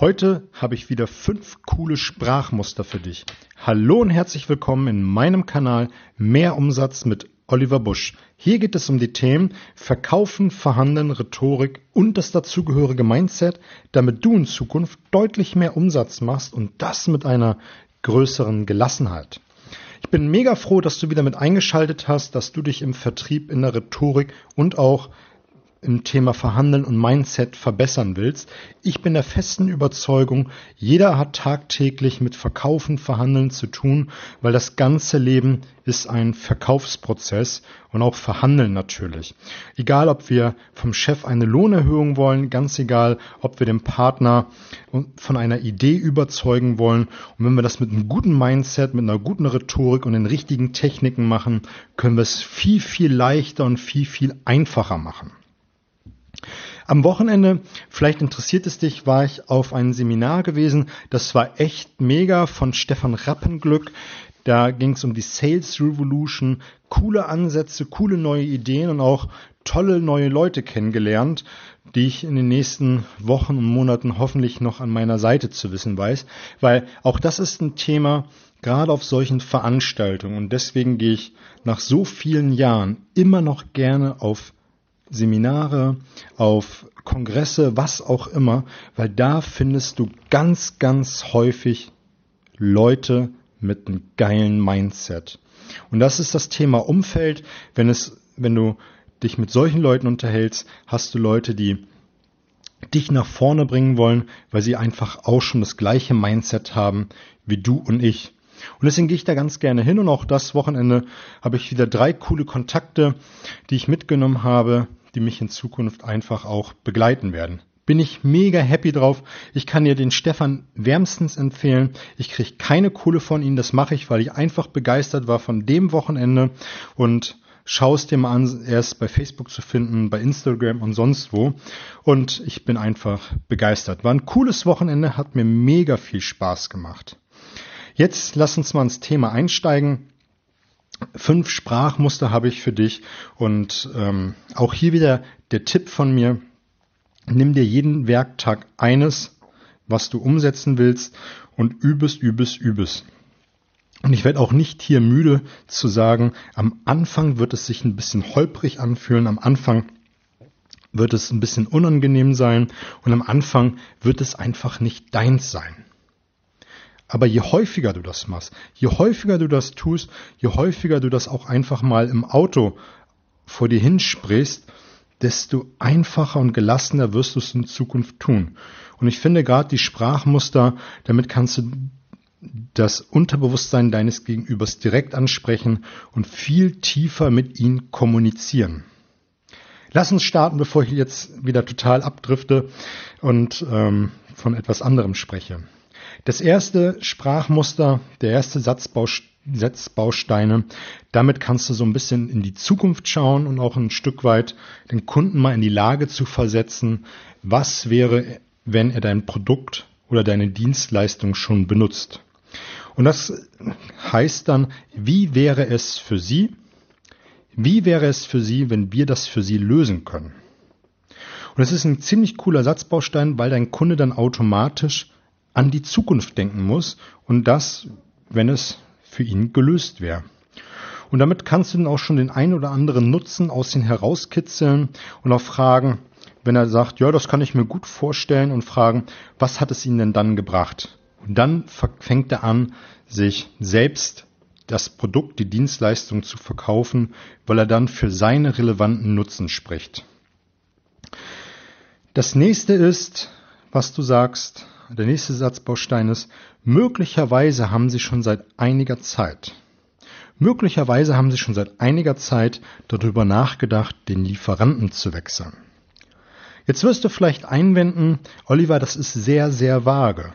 Heute habe ich wieder fünf coole Sprachmuster für dich. Hallo und herzlich willkommen in meinem Kanal Mehr Umsatz mit Oliver Busch. Hier geht es um die Themen Verkaufen, Verhandeln, Rhetorik und das dazugehörige Mindset, damit du in Zukunft deutlich mehr Umsatz machst und das mit einer größeren Gelassenheit. Ich bin mega froh, dass du wieder mit eingeschaltet hast, dass du dich im Vertrieb, in der Rhetorik und auch im Thema Verhandeln und Mindset verbessern willst. Ich bin der festen Überzeugung, jeder hat tagtäglich mit Verkaufen, Verhandeln zu tun, weil das ganze Leben ist ein Verkaufsprozess und auch Verhandeln natürlich. Egal, ob wir vom Chef eine Lohnerhöhung wollen, ganz egal, ob wir den Partner von einer Idee überzeugen wollen. Und wenn wir das mit einem guten Mindset, mit einer guten Rhetorik und den richtigen Techniken machen, können wir es viel, viel leichter und viel, viel einfacher machen. Am Wochenende, vielleicht interessiert es dich, war ich auf ein Seminar gewesen. Das war echt mega von Stefan Rappenglück. Da ging es um die Sales Revolution, coole Ansätze, coole neue Ideen und auch tolle neue Leute kennengelernt, die ich in den nächsten Wochen und Monaten hoffentlich noch an meiner Seite zu wissen weiß, weil auch das ist ein Thema, gerade auf solchen Veranstaltungen und deswegen gehe ich nach so vielen Jahren immer noch gerne auf Seminare, auf Kongresse, was auch immer, weil da findest du ganz, ganz häufig Leute mit einem geilen Mindset. Und das ist das Thema Umfeld. Wenn es, wenn du dich mit solchen Leuten unterhältst, hast du Leute, die dich nach vorne bringen wollen, weil sie einfach auch schon das gleiche Mindset haben wie du und ich. Und deswegen gehe ich da ganz gerne hin und auch das Wochenende habe ich wieder drei coole Kontakte, die ich mitgenommen habe, die mich in Zukunft einfach auch begleiten werden. Bin ich mega happy drauf. Ich kann dir den Stefan wärmstens empfehlen. Ich kriege keine Kohle von ihm. Das mache ich, weil ich einfach begeistert war von dem Wochenende und schau es dir mal an. Er ist bei Facebook zu finden, bei Instagram und sonst wo. Und ich bin einfach begeistert. War ein cooles Wochenende, hat mir mega viel Spaß gemacht. Jetzt lass uns mal ins Thema einsteigen. Fünf Sprachmuster habe ich für dich und ähm, auch hier wieder der Tipp von mir, nimm dir jeden Werktag eines, was du umsetzen willst und übest, übest, übest. Und ich werde auch nicht hier müde zu sagen, am Anfang wird es sich ein bisschen holprig anfühlen, am Anfang wird es ein bisschen unangenehm sein und am Anfang wird es einfach nicht deins sein. Aber je häufiger du das machst, je häufiger du das tust, je häufiger du das auch einfach mal im Auto vor dir hinsprichst, desto einfacher und gelassener wirst du es in Zukunft tun. Und ich finde gerade die Sprachmuster, damit kannst du das Unterbewusstsein deines Gegenübers direkt ansprechen und viel tiefer mit ihm kommunizieren. Lass uns starten, bevor ich jetzt wieder total abdrifte und ähm, von etwas anderem spreche. Das erste Sprachmuster, der erste Satzbausteine, damit kannst du so ein bisschen in die Zukunft schauen und auch ein Stück weit den Kunden mal in die Lage zu versetzen, was wäre, wenn er dein Produkt oder deine Dienstleistung schon benutzt. Und das heißt dann, wie wäre es für Sie? Wie wäre es für Sie, wenn wir das für Sie lösen können? Und es ist ein ziemlich cooler Satzbaustein, weil dein Kunde dann automatisch an die Zukunft denken muss und das, wenn es für ihn gelöst wäre. Und damit kannst du dann auch schon den ein oder anderen Nutzen aus ihm herauskitzeln und auch fragen, wenn er sagt, ja, das kann ich mir gut vorstellen und fragen, was hat es ihn denn dann gebracht? Und dann fängt er an, sich selbst das Produkt, die Dienstleistung zu verkaufen, weil er dann für seine relevanten Nutzen spricht. Das nächste ist, was du sagst, der nächste Satzbaustein ist, möglicherweise haben Sie schon seit einiger Zeit, möglicherweise haben Sie schon seit einiger Zeit darüber nachgedacht, den Lieferanten zu wechseln. Jetzt wirst du vielleicht einwenden, Oliver, das ist sehr, sehr vage.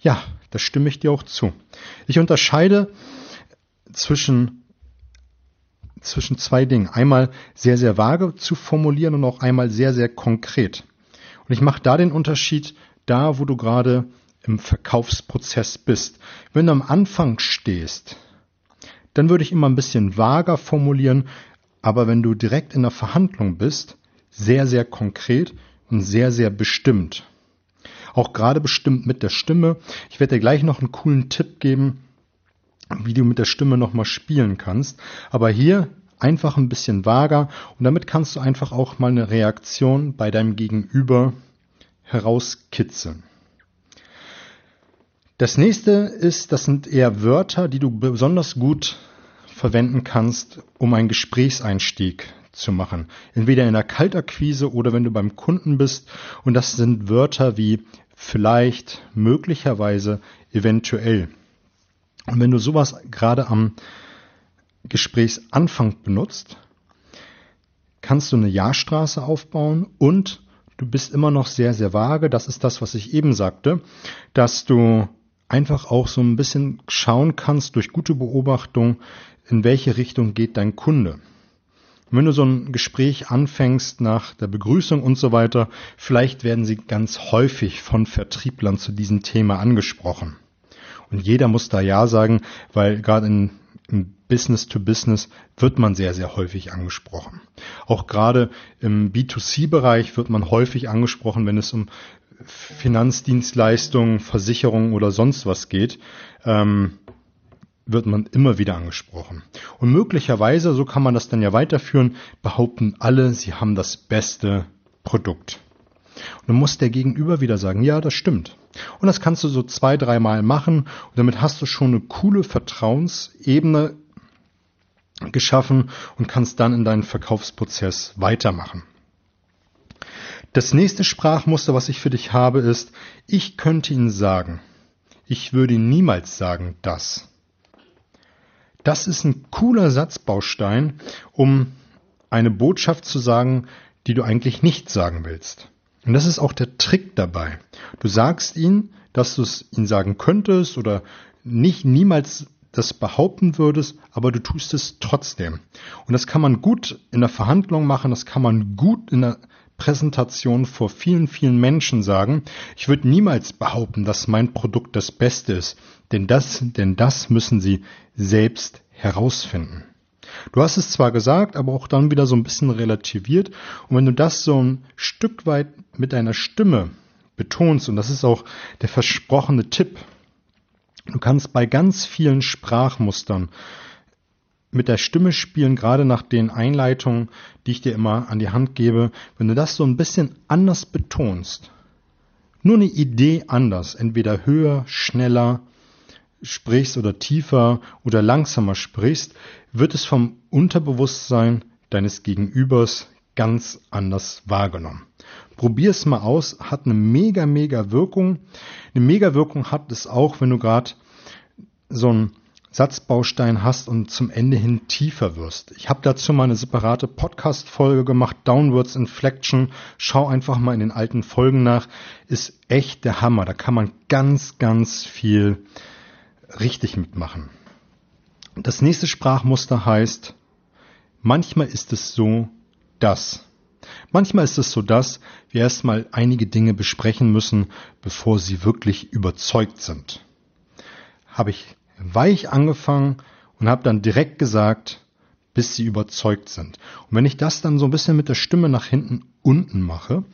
Ja, das stimme ich dir auch zu. Ich unterscheide zwischen zwischen zwei Dingen. Einmal sehr, sehr vage zu formulieren und auch einmal sehr, sehr konkret. Und ich mache da den Unterschied da, wo du gerade im Verkaufsprozess bist. Wenn du am Anfang stehst, dann würde ich immer ein bisschen vager formulieren, aber wenn du direkt in der Verhandlung bist, sehr, sehr konkret und sehr, sehr bestimmt. Auch gerade bestimmt mit der Stimme. Ich werde dir gleich noch einen coolen Tipp geben, wie du mit der Stimme nochmal spielen kannst. Aber hier einfach ein bisschen vager und damit kannst du einfach auch mal eine Reaktion bei deinem Gegenüber herauskitzeln. Das nächste ist, das sind eher Wörter, die du besonders gut verwenden kannst, um einen Gesprächseinstieg zu machen. Entweder in der Kaltakquise oder wenn du beim Kunden bist. Und das sind Wörter wie vielleicht, möglicherweise, eventuell. Und wenn du sowas gerade am Gesprächsanfang benutzt, kannst du eine Ja-Straße aufbauen und du bist immer noch sehr, sehr vage. Das ist das, was ich eben sagte, dass du einfach auch so ein bisschen schauen kannst durch gute Beobachtung, in welche Richtung geht dein Kunde. Und wenn du so ein Gespräch anfängst nach der Begrüßung und so weiter, vielleicht werden sie ganz häufig von Vertrieblern zu diesem Thema angesprochen. Und jeder muss da Ja sagen, weil gerade in, im Business to Business wird man sehr, sehr häufig angesprochen. Auch gerade im B2C-Bereich wird man häufig angesprochen, wenn es um Finanzdienstleistungen, Versicherungen oder sonst was geht. Ähm, wird man immer wieder angesprochen. Und möglicherweise, so kann man das dann ja weiterführen, behaupten alle, sie haben das beste Produkt. Und dann muss der Gegenüber wieder sagen, ja, das stimmt. Und das kannst du so zwei, dreimal machen und damit hast du schon eine coole Vertrauensebene geschaffen und kannst dann in deinen Verkaufsprozess weitermachen. Das nächste Sprachmuster, was ich für dich habe, ist, ich könnte Ihnen sagen, ich würde niemals sagen, das. Das ist ein cooler Satzbaustein, um eine Botschaft zu sagen, die du eigentlich nicht sagen willst. Und das ist auch der Trick dabei. Du sagst ihnen, dass du es ihnen sagen könntest oder nicht niemals das behaupten würdest, aber du tust es trotzdem. Und das kann man gut in der Verhandlung machen, das kann man gut in der Präsentation vor vielen, vielen Menschen sagen. Ich würde niemals behaupten, dass mein Produkt das Beste ist, denn das, denn das müssen Sie selbst herausfinden. Du hast es zwar gesagt, aber auch dann wieder so ein bisschen relativiert. Und wenn du das so ein Stück weit mit deiner Stimme betonst, und das ist auch der versprochene Tipp, du kannst bei ganz vielen Sprachmustern mit der Stimme spielen, gerade nach den Einleitungen, die ich dir immer an die Hand gebe, wenn du das so ein bisschen anders betonst, nur eine Idee anders, entweder höher, schneller sprichst oder tiefer oder langsamer sprichst, wird es vom Unterbewusstsein deines Gegenübers ganz anders wahrgenommen. Probier es mal aus, hat eine mega, mega Wirkung. Eine mega Wirkung hat es auch, wenn du gerade so ein Satzbaustein hast und zum Ende hin tiefer wirst. Ich habe dazu mal eine separate Podcast-Folge gemacht, Downwards Inflection. Schau einfach mal in den alten Folgen nach. Ist echt der Hammer. Da kann man ganz, ganz viel richtig mitmachen. Das nächste Sprachmuster heißt, manchmal ist es so, dass. Manchmal ist es so, dass wir erstmal einige Dinge besprechen müssen, bevor sie wirklich überzeugt sind. Habe ich weich angefangen und habe dann direkt gesagt, bis sie überzeugt sind. Und wenn ich das dann so ein bisschen mit der Stimme nach hinten unten mache,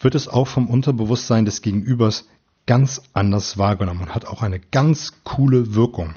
wird es auch vom Unterbewusstsein des Gegenübers ganz anders wahrgenommen und hat auch eine ganz coole Wirkung.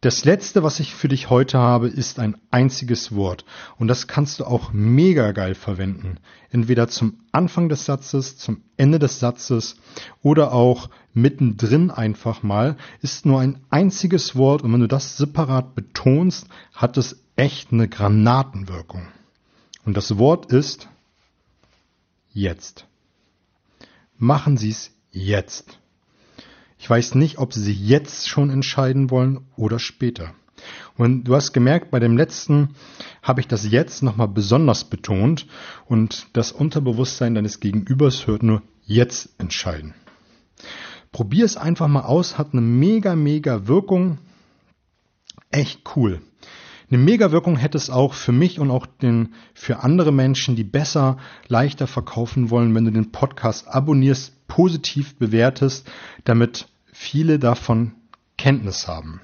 Das letzte, was ich für dich heute habe, ist ein einziges Wort. Und das kannst du auch mega geil verwenden. Entweder zum Anfang des Satzes, zum Ende des Satzes oder auch mittendrin einfach mal. Ist nur ein einziges Wort und wenn du das separat betonst, hat es echt eine Granatenwirkung. Und das Wort ist jetzt. Machen Sie es jetzt. Ich weiß nicht, ob Sie sich jetzt schon entscheiden wollen oder später. Und du hast gemerkt, bei dem letzten habe ich das jetzt nochmal besonders betont und das Unterbewusstsein deines Gegenübers hört nur jetzt entscheiden. Probier es einfach mal aus, hat eine mega, mega Wirkung. Echt cool. Eine Mega-Wirkung hätte es auch für mich und auch den, für andere Menschen, die besser, leichter verkaufen wollen, wenn du den Podcast abonnierst, positiv bewertest, damit viele davon Kenntnis haben.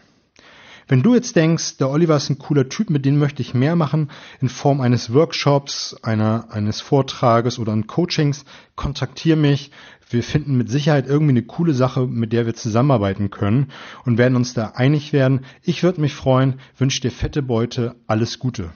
Wenn du jetzt denkst, der Oliver ist ein cooler Typ, mit dem möchte ich mehr machen, in Form eines Workshops, einer, eines Vortrages oder ein Coachings, kontaktier mich. Wir finden mit Sicherheit irgendwie eine coole Sache, mit der wir zusammenarbeiten können und werden uns da einig werden. Ich würde mich freuen, wünsche dir fette Beute, alles Gute.